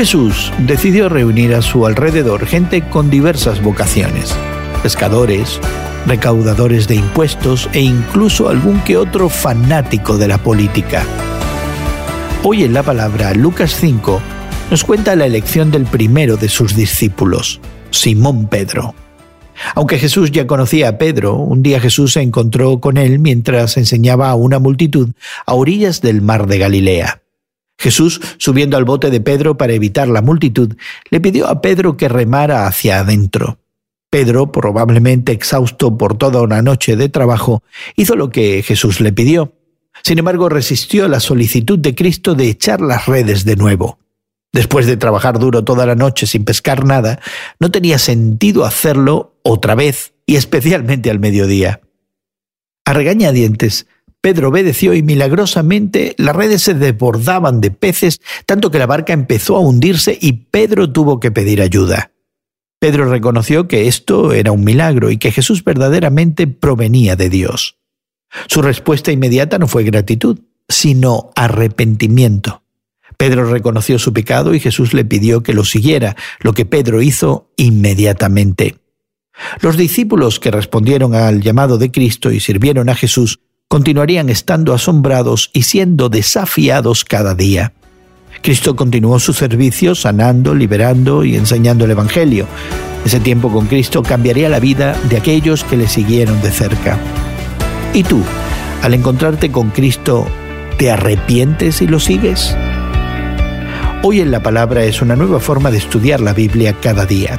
Jesús decidió reunir a su alrededor gente con diversas vocaciones, pescadores, recaudadores de impuestos e incluso algún que otro fanático de la política. Hoy en la palabra Lucas 5 nos cuenta la elección del primero de sus discípulos, Simón Pedro. Aunque Jesús ya conocía a Pedro, un día Jesús se encontró con él mientras enseñaba a una multitud a orillas del mar de Galilea. Jesús, subiendo al bote de Pedro para evitar la multitud, le pidió a Pedro que remara hacia adentro. Pedro, probablemente exhausto por toda una noche de trabajo, hizo lo que Jesús le pidió. Sin embargo, resistió la solicitud de Cristo de echar las redes de nuevo. Después de trabajar duro toda la noche sin pescar nada, no tenía sentido hacerlo otra vez, y especialmente al mediodía. A regañadientes, Pedro obedeció y milagrosamente las redes se desbordaban de peces, tanto que la barca empezó a hundirse y Pedro tuvo que pedir ayuda. Pedro reconoció que esto era un milagro y que Jesús verdaderamente provenía de Dios. Su respuesta inmediata no fue gratitud, sino arrepentimiento. Pedro reconoció su pecado y Jesús le pidió que lo siguiera, lo que Pedro hizo inmediatamente. Los discípulos que respondieron al llamado de Cristo y sirvieron a Jesús continuarían estando asombrados y siendo desafiados cada día. Cristo continuó su servicio sanando, liberando y enseñando el Evangelio. Ese tiempo con Cristo cambiaría la vida de aquellos que le siguieron de cerca. ¿Y tú, al encontrarte con Cristo, te arrepientes y lo sigues? Hoy en la Palabra es una nueva forma de estudiar la Biblia cada día.